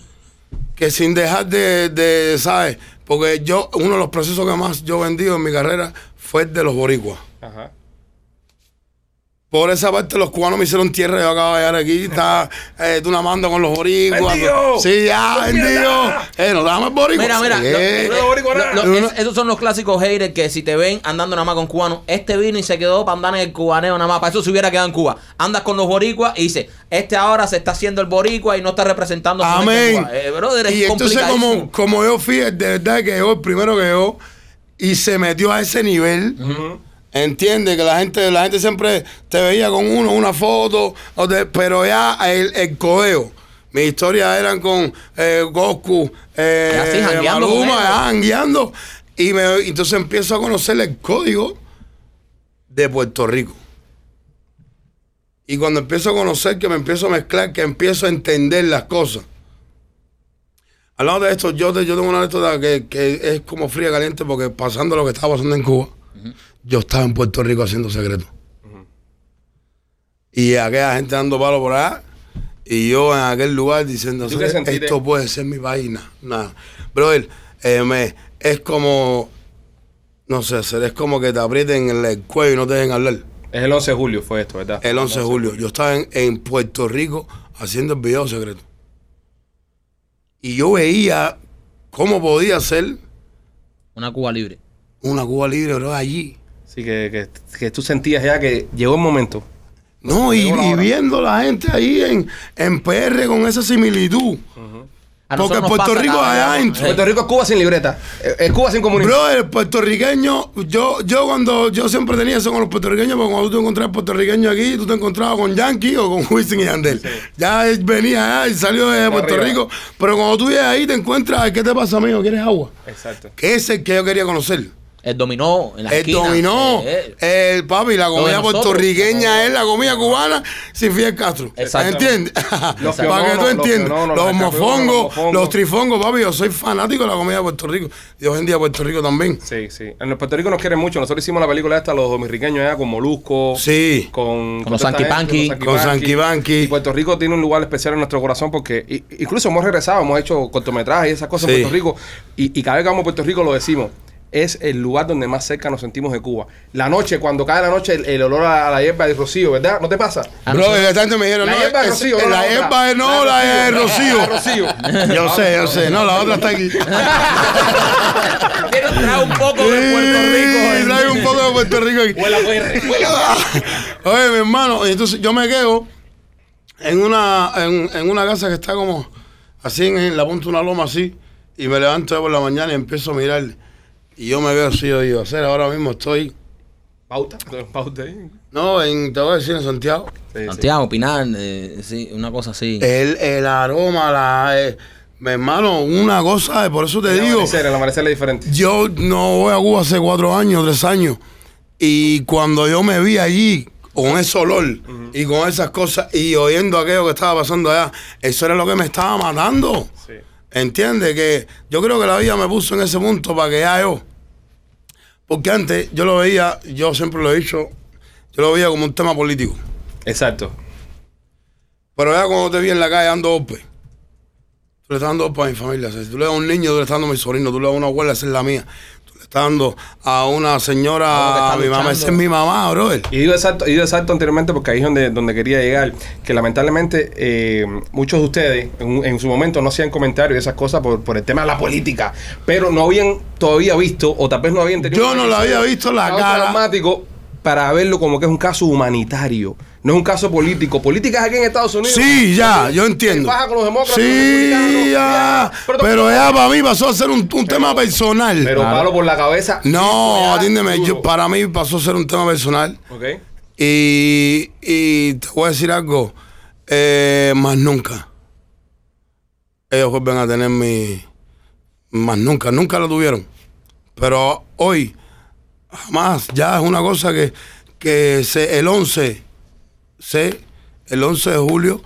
que sin dejar de, de, ¿sabes? Porque yo, uno de los procesos que más yo he vendido en mi carrera fue el de los boricuas. Ajá. Por esa parte los cubanos me hicieron tierra, yo acabo de llegar aquí, está eh, tú una manda con los boricuas. Sí, ya, ¡Con vendido. Eh, nos damos boricua. Mira, mira, lo- Eh, no, lo- es- esos son los clásicos haters que si te ven andando nada más con cubanos, este vino y se quedó para andar en el cubaneo nada más, para eso se hubiera quedado en Cuba. Andas con los boricuas y dice, este ahora se está haciendo el boricua y no está representando a Amén. Cuba. Eh, brother, es y entonces como, como yo fui, de verdad que llegó el primero que llegó y se metió a ese nivel. Entiende que la gente, la gente siempre te veía con uno, una foto, pero ya el, el codeo. Mis historias eran con eh, Goku, eh, así, Maluma. Y me, entonces empiezo a conocer el código de Puerto Rico. Y cuando empiezo a conocer, que me empiezo a mezclar, que empiezo a entender las cosas. Hablando de esto, yo, te- yo tengo una anécdota que, que es como fría caliente porque pasando lo que estaba pasando en Cuba, yo estaba en Puerto Rico haciendo secreto. Y aquella gente dando palo por allá, y yo en aquel lugar diciendo, esto puede ser mi vaina. Nada. Brother, eh, me, es como, no sé, es como que te aprieten el, el cuello y no te dejen hablar. Es el 11 de julio, fue esto, ¿verdad? El 11 de julio. Yo estaba en, en Puerto Rico haciendo el video secreto. Y yo veía cómo podía ser Una Cuba libre. Una Cuba libre, bro, allí. Sí, que, que, que tú sentías ya que llegó el momento. No, y, viendo la gente ahí en, en PR con esa similitud. Porque Puerto Rico allá adentro. eh, Puerto Rico es Cuba sin libreta. Es es Cuba sin comunismo. Bro, el puertorriqueño, yo, yo cuando yo siempre tenía eso con los puertorriqueños, porque cuando tú te encontrabas puertorriqueño aquí, tú te encontrabas con Yankee o con *laughs* Wisin y Yandel. Ya venía allá y salió de Puerto arriba. Rico. Pero cuando tú llegas ahí te encuentras, ¿qué te pasa, amigo? ¿Quieres agua? Exacto. Que ese es el que yo quería conocer. El dominó en la El esquina. dominó, eh, eh. el papi, la comida nosotros. puertorriqueña es la comida cubana sin Fidel Castro. Exacto. ¿Entiendes? Los *laughs* Para que tú los entiendas. Los los mofongos, los los trifongos, papi, yo soy fanático de la comida de Puerto Rico. Y hoy en día Puerto Rico también. Sí, sí. En los Puerto Rico nos quieren mucho. Nosotros hicimos la película esta, los dominicanos allá, con Molusco. Sí. Con, Con los Sanquipanqui. gente, Con Sanquipanqui. Y Puerto Rico tiene un lugar especial en nuestro corazón porque incluso hemos regresado, hemos hecho cortometrajes y esas cosas Sí. en Puerto Rico. Y, y cada vez que vamos a Puerto Rico lo decimos. Es el lugar donde más cerca nos sentimos de Cuba. La noche, cuando cae la noche, el, el olor a, la hierba de rocío, ¿verdad? ¿No te pasa? Bro, gente me dijeron, La no, hierba de es- rocío. no la hierba de no, la de rocío. Yo sé, yo sé. No, la otra está aquí. Quiero traer un poco de Puerto Rico. Trae un poco de Puerto Rico aquí. Huele a PR, huele a- Oye, mi hermano, entonces yo me quedo en una, en, en una casa que está como así en, en la punta de una loma así, y me levanto por la mañana y empiezo a mirar. Y yo me veo así, yo digo, hacer ahora mismo estoy, Pauta. Pauta ahí. no, en, te voy a decir, en Santiago. Sí, sí. Santiago, Pinar, eh, sí, una cosa así. El, el aroma, la, eh, mi hermano, una cosa, eh, por eso te El digo, amanecer, el amanecer es diferente. yo no voy a Cuba hace cuatro años, tres años. Y cuando yo me vi allí con ese olor y con esas cosas y oyendo aquello que estaba pasando allá, eso era lo que me estaba matando. Sí. ¿Entiendes? Que yo creo que la vida me puso en ese punto para que ya yo. Porque antes yo lo veía, yo siempre lo he dicho, yo lo veía como un tema político. Exacto. Pero ya cuando te vi en la calle dando golpes, tú le estás dando golpes a mi familia. O sea, si tú le das a un niño, tú le estás dando a mi sobrino, tú le das a una abuela, esa es la mía. A una señora, a mi mamá. Esa es mi mamá, brother. Y digo exacto, y digo exacto anteriormente porque ahí es donde, donde quería llegar, que lamentablemente eh, muchos de ustedes en, en su momento no hacían comentarios de esas cosas por, por el tema de la política, pero no habían todavía visto, o tal vez no habían tenido... Yo no le había visto la cara. dramático para verlo como que es un caso humanitario, no es un caso político. Política es aquí en Estados Unidos. Sí, ya, yo entiendo. Baja con los demócratas, los Sí, ya. pero- Pero ya para mí pasó a ser un, un tema personal. Pero palo por la cabeza. no, ya, atiéndeme, yo, para mí pasó a ser un tema personal. Ok. Y, y te voy a decir algo, eh, más nunca. Ellos vuelven a tener mi... Más nunca, nunca lo tuvieron. Pero hoy, jamás, ya es una cosa que, que se, el 11, se, el 11 de julio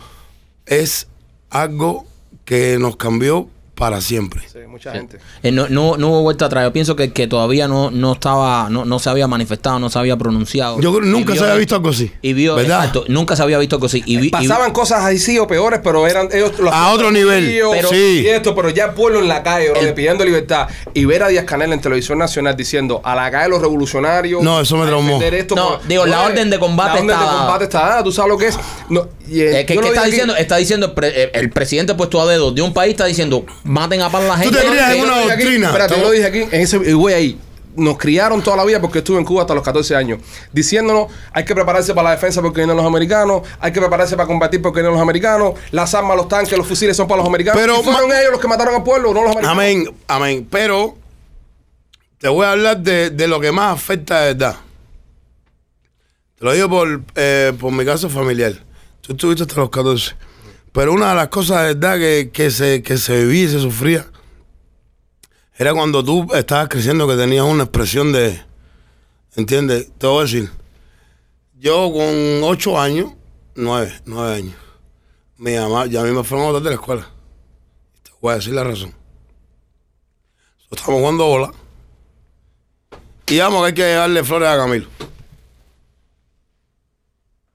es algo que nos cambió para siempre. Sí, mucha gente. Eh, no, no, no hubo vuelta atrás. Yo pienso que, que todavía no, no estaba, no, no se había manifestado, no se había pronunciado. Yo creo que nunca vio se había visto algo así. Y vio, ¿verdad? exacto, nunca se había visto algo así. Y vi- y- Pasaban cosas así o peores, pero eran ellos los A otro nivel, pero, sí. y esto, pero ya el pueblo en la calle, bro, pidiendo libertad y ver a Díaz Canel en televisión nacional diciendo a la calle los revolucionarios. No, eso me traumó. esto No, por- digo, la orden de combate La orden está de dada. combate está dada, tú sabes lo que es. No, y, eh, ¿qué, yo qué lo está diciendo? Está diciendo el, pre- el- el presidente puesto a dedo de un país está diciendo maten a par la gente. te creas Yo en una doctrina. Espérate, yo lo dije aquí, en ese y voy ahí. Nos criaron toda la vida porque estuve en Cuba hasta los 14 años, diciéndonos hay que prepararse para la defensa porque vienen los americanos, hay que prepararse para combatir porque vienen los americanos, las armas, los tanques, los fusiles son para los americanos. Pero y fueron ellos los que mataron al pueblo, no los americanos. Amén, amén. Pero te voy a hablar de, de lo que más afecta de verdad. Te lo digo por, eh, por mi caso familiar. Tú estuviste hasta los 14. Pero una de las cosas de verdad que, que, se, que se vivía y se sufría era cuando tú estabas creciendo que tenías una expresión de... ¿Entiendes? Te voy a decir. Yo con 8 años, 9, 9 años, mi mamá, ya a mí me fueron a botar de la escuela. Te voy a decir la razón. Estamos jugando bola. Y vamos que hay que llevarle flores a Camilo.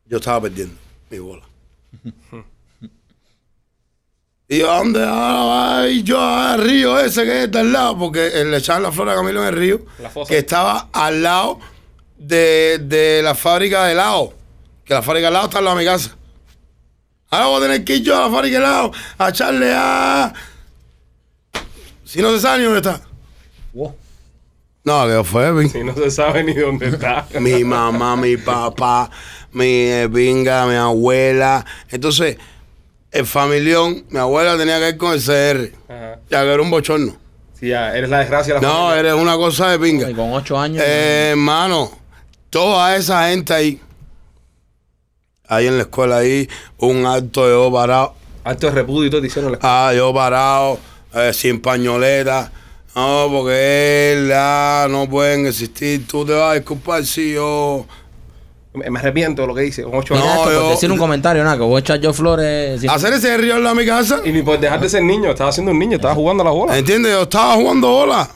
Yo estaba perdiendo mi bola. *laughs* y yo, ¿a dónde ahora voy yo al río ese que está al lado? Porque le echaban la flor a Camilo en el río, que estaba al lado de, de la fábrica de helado. Que la fábrica de helado está al lado de mi casa. Ahora voy a tener que ir yo a la fábrica de helado a echarle a. Si no se sabe ni dónde está. Wow. No, que fue. Y no se sabe ni dónde está. *laughs* mi mamá, mi papá, mi eh, pinga, mi abuela. Entonces, el familión, mi abuela tenía que ir con el CR. Ajá. Ya que era un bochorno. Sí, ya, eres la desgracia de la No, familia. eres una cosa de pinga. Y con ocho años. Eh, hermano, toda esa gente ahí, ahí en la escuela, ahí, un acto yo parado. Alto de repudio y todo diciéndole. Ah, yo parado, eh, sin pañoleta. No, porque él, ah, no pueden existir. Tú te vas a disculpar si yo. Me arrepiento de lo que dice. Con ocho No, años. Mira esto, por decir un comentario, nada, que voy a echar yo flores. Hacer ese río en la mi casa. Y ni por dejar de ser niño. Estaba siendo un niño. Estaba jugando a la bola. ¿Entiendes? Yo estaba jugando bola.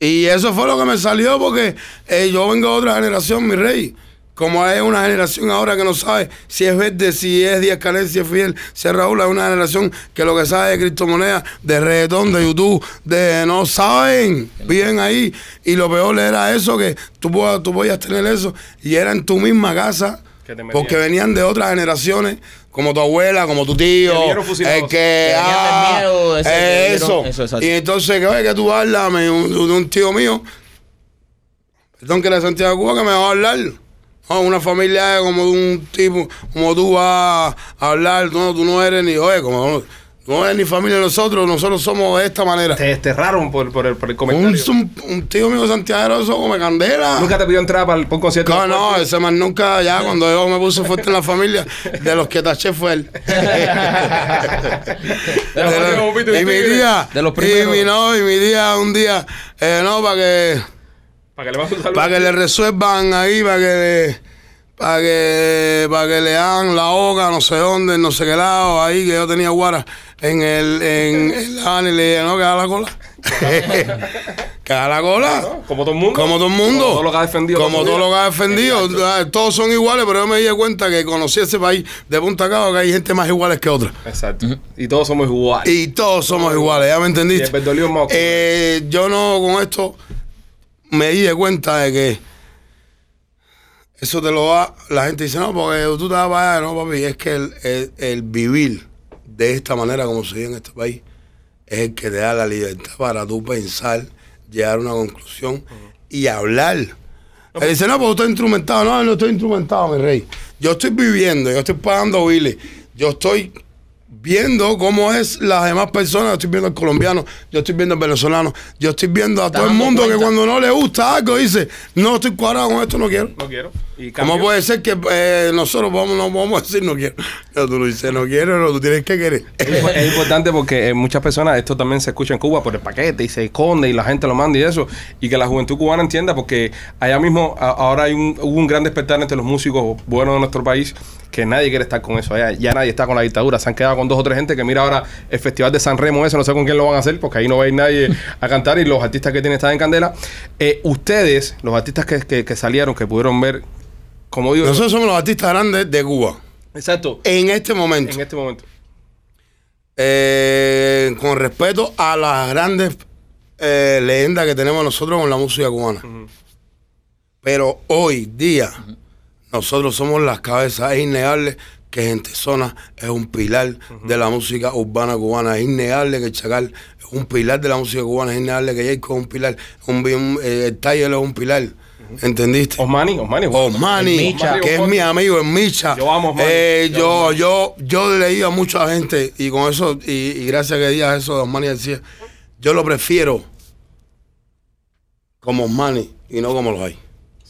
Y eso fue lo que me salió porque eh, yo vengo de otra generación, mi rey. Como es una generación ahora que no sabe si es verde, si es Díaz Canel, si es Fiel, si es Raúl, es una generación que lo que sabe de criptomonedas, de reggaetón, de YouTube, de no saben, viven ahí. Y lo peor era eso, que tú, tú podías tener eso y era en tu misma casa, porque venían de otras generaciones, como tu abuela, como tu tío, el que... Ah, miedo, ese eh, eso. eso, exacto. y entonces, que oye, que tú hablas de un, tío mío, perdón que era de Santiago de Cuba, que me va a hablar. No, una familia como de un tipo, como tú vas a hablar, tú no, tú no eres ni, oye, como tú no eres ni familia de nosotros, nosotros somos de esta manera. Te desterraron por, por, el, por el Un, comentario. un, un tío mío Santiago, eso come candela. Nunca te pidió entrar para el, por un concierto. No, no, ese man nunca, ya cuando yo me puse fuerte en la familia, de los que taché fue él. *laughs* De los y mi día, De los y primeros. mi, no, y mi día, un día, eh, no, para que, Para que le mandes un saludo. para que le resuelvan ahí, para que le, para que, para que le hagan la hoga, no sé dónde, no sé qué lado, ahí que yo tenía guara en el, en, la y le dije, no, que haga la cola. *laughs* que haga la cola. Como todo el mundo. Como todo el mundo. Como todo lo que ha defendido. Como todo lo que ha defendido. Ah, Todos son iguales, pero yo me di cuenta que conocí ese país de punta a cabo que hay gente más iguales que otra. Exacto. Y todos somos iguales. Y todos somos iguales, ¿ya me Y entendiste? el es más oscuro. Eh, yo no con esto me di de cuenta de que eso te lo da, la gente dice, no, porque tú te vas para allá, no, papi, es que el, el- el vivir de esta manera como se vive en este país es el que te da la libertad para tú pensar, llegar a una conclusión y hablar. Él dice, no, tú estás instrumentado. No, no estoy instrumentado, mi rey. Yo estoy viviendo, yo estoy pagando biles, yo estoy viendo cómo es las demás personas. Yo estoy viendo al colombiano, yo estoy viendo al venezolano, yo estoy viendo a todo el mundo que cuando no le gusta algo dice, no estoy cuadrado con esto, no quiero. No quiero. Y ¿Cómo puede ser que eh, nosotros vamos, no vamos a decir no quiero? No, tú lo dices no quiero, no, tú tienes que querer. Es impo- es importante porque eh, muchas personas, esto también se escucha en Cuba por el paquete y se esconde y la gente lo manda y eso. Y que la juventud cubana entienda porque allá mismo a- ahora hay un, hubo un gran despertar entre los músicos buenos de nuestro país que nadie quiere estar con eso allá. Ya nadie está con la dictadura. Se han quedado con dos o tres gente que mira ahora el Festival de San Remo ese, no sé con quién lo van a hacer porque ahí no va a ir nadie a cantar y los artistas que tienen están en candela. Eh, ustedes, los artistas que, que- que salieron, que pudieron ver, como digo... Nosotros somos los artistas grandes de Cuba. exacto. En este momento. En este momento. eh, con respeto a las grandes eh, leyendas que tenemos nosotros con la música cubana. Pero hoy día, nosotros somos las cabezas. Es innegable que Gente Zona es un pilar de la música urbana cubana. Es innegable que Chacal es un pilar de la música cubana. Es innegable que Jacob es un pilar. Un, un- eh, el Taller es un pilar. ¿Entendiste? Osmani, Osmani. Osmani, Micha. que es mi amigo, es Micha. Yo amo Osmani. Eh, Yo yo, yo, yo leí a mucha gente y con eso, y, y gracias a que digas eso de Osmani decía, yo lo prefiero como Osmani y no como los hay.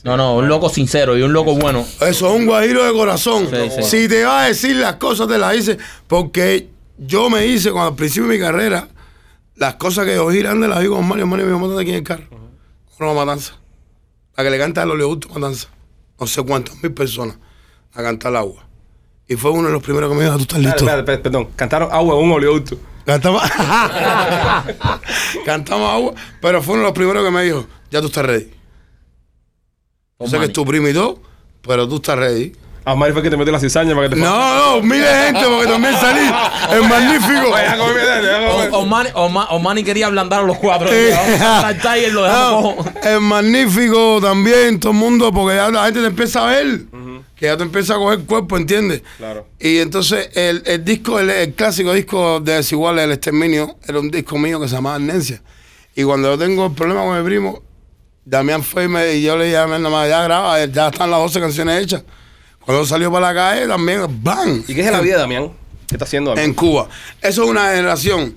No, no, un loco sincero y un loco bueno. Eso es un guajiro de corazón. Sí, sí. Si te va a decir las cosas, te las dice. Porque yo me hice cuando al principio de mi carrera, las cosas que yo grande las vi con Osmani. Osmani me dijo, montate aquí en el carro. Una matanza. Para que le cante al oleoducto matanza. No sé cuántas mil personas a cantar agua. Y fue uno de los primeros que me dijo, tú estás listo. Perdón. Cantaron agua en un oleoducto. Cantamos, *laughs* cantamos agua, pero fue uno de los primeros que me dijo, ya tú estás ready. Yo sé que es tu primo y todo, pero tú estás ready. A Mari fue que te metió la cizaña para que te No, no, mire gente, porque también salí. Es magnífico. Vaya, come, dale, dale, come. O- Osmani, Osma- Osmani quería ablandar a los cuatro. Tiger lo no, cojo. es magnífico también, todo el mundo, porque ya la gente te empieza a ver, que ya te empieza a coger cuerpo, ¿entiendes? Claro. Y entonces el, el disco, el, el clásico disco de Desiguales, El Exterminio, era un disco mío que se llamaba Amnesia. Y cuando yo tengo el problema con mi primo, Damián fue y, me- y yo le dije a nada más, ya graba, ya están las 12 canciones hechas. Cuando salió para la calle, también, ¡bam! ¿Y qué es la vida de Damián? ¿Qué está haciendo Damián? en Cuba. Eso es una generación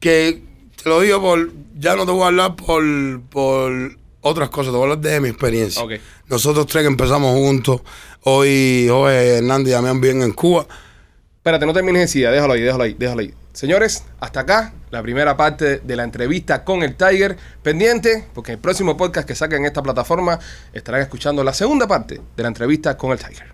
que, te lo digo por, ya no te voy a hablar por, por otras cosas, te voy a hablar de mi experiencia. Ok. Nosotros tres que empezamos juntos, hoy Jorge Hernández y Damián viven en Cuba. Espérate, no termines esa idea. Déjalo ahí, déjalo ahí, déjalo ahí. Señores, hasta acá la primera parte de la entrevista con el Tiger. Pendiente, porque en el próximo podcast que saquen en esta plataforma estarán escuchando la segunda parte de la entrevista con el Tiger.